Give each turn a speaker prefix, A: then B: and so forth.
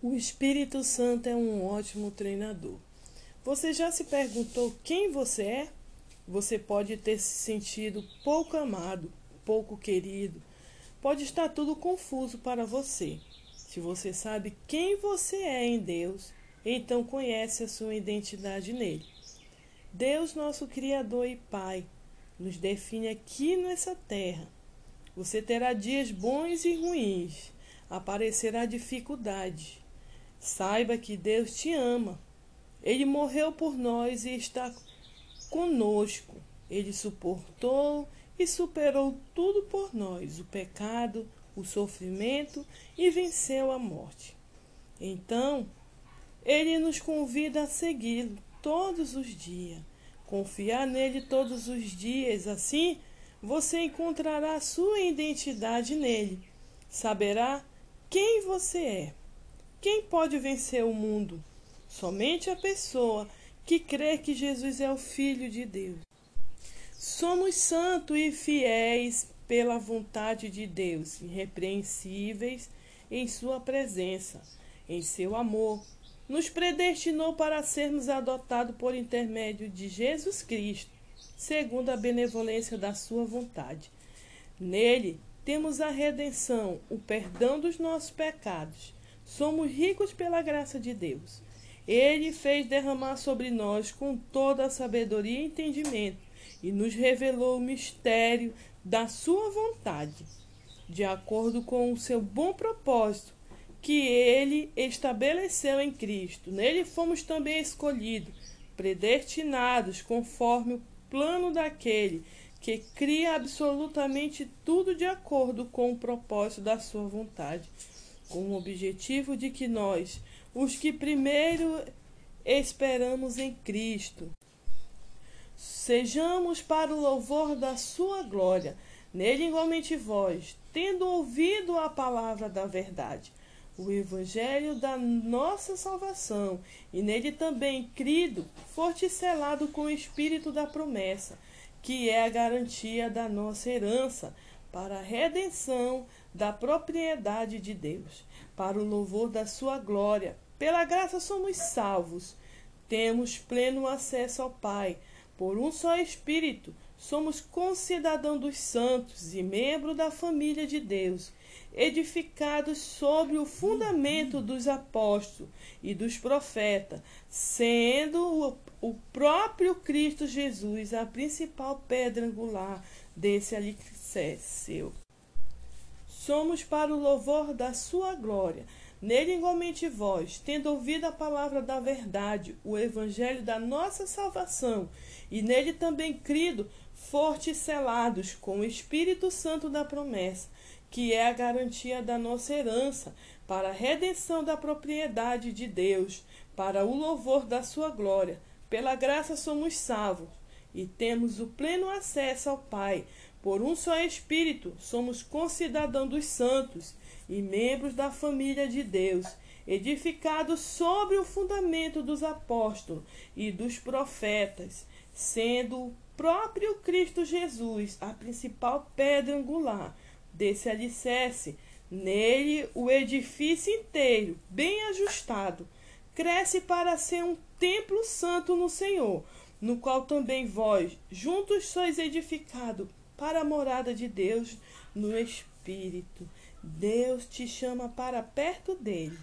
A: O Espírito Santo é um ótimo treinador. Você já se perguntou quem você é? Você pode ter se sentido pouco amado, pouco querido. Pode estar tudo confuso para você. Se você sabe quem você é em Deus, então conhece a sua identidade nele. Deus, nosso Criador e Pai, nos define aqui nessa terra. Você terá dias bons e ruins, aparecerá dificuldade, Saiba que Deus te ama. Ele morreu por nós e está conosco. Ele suportou e superou tudo por nós: o pecado, o sofrimento e venceu a morte. Então, ele nos convida a segui-lo todos os dias, confiar nele todos os dias. Assim, você encontrará sua identidade nele, saberá quem você é. Quem pode vencer o mundo? Somente a pessoa que crê que Jesus é o Filho de Deus. Somos santos e fiéis pela vontade de Deus, irrepreensíveis em Sua presença, em seu amor. Nos predestinou para sermos adotados por intermédio de Jesus Cristo, segundo a benevolência da Sua vontade. Nele temos a redenção, o perdão dos nossos pecados Somos ricos pela graça de Deus. Ele fez derramar sobre nós com toda a sabedoria e entendimento e nos revelou o mistério da sua vontade, de acordo com o seu bom propósito que ele estabeleceu em Cristo. Nele fomos também escolhidos, predestinados conforme o plano daquele que cria absolutamente tudo de acordo com o propósito da sua vontade com o objetivo de que nós, os que primeiro esperamos em Cristo, sejamos para o louvor da sua glória. Nele igualmente vós, tendo ouvido a palavra da verdade, o evangelho da nossa salvação, e nele também crido, forte selado com o espírito da promessa, que é a garantia da nossa herança para a redenção da propriedade de Deus, para o louvor da sua glória. Pela graça somos salvos. Temos pleno acesso ao Pai. Por um só Espírito, somos concidadãos dos santos e membros da família de Deus, edificados sobre o fundamento dos apóstolos e dos profetas, sendo o, próprio Cristo Jesus a principal pedra angular desse alicerce somos para o louvor da sua glória. Nele igualmente vós, tendo ouvido a palavra da verdade, o evangelho da nossa salvação, e nele também crido, forte selados com o Espírito Santo da promessa, que é a garantia da nossa herança, para a redenção da propriedade de Deus, para o louvor da sua glória. Pela graça somos salvos e temos o pleno acesso ao Pai por um só Espírito, somos concidadãos dos santos e membros da família de Deus, edificados sobre o fundamento dos apóstolos e dos profetas, sendo o próprio Cristo Jesus a principal pedra angular desse alicerce. Nele, o edifício inteiro, bem ajustado, cresce para ser um templo santo no Senhor, no qual também vós, juntos, sois edificados para a morada de Deus no Espírito. Deus te chama para perto dele.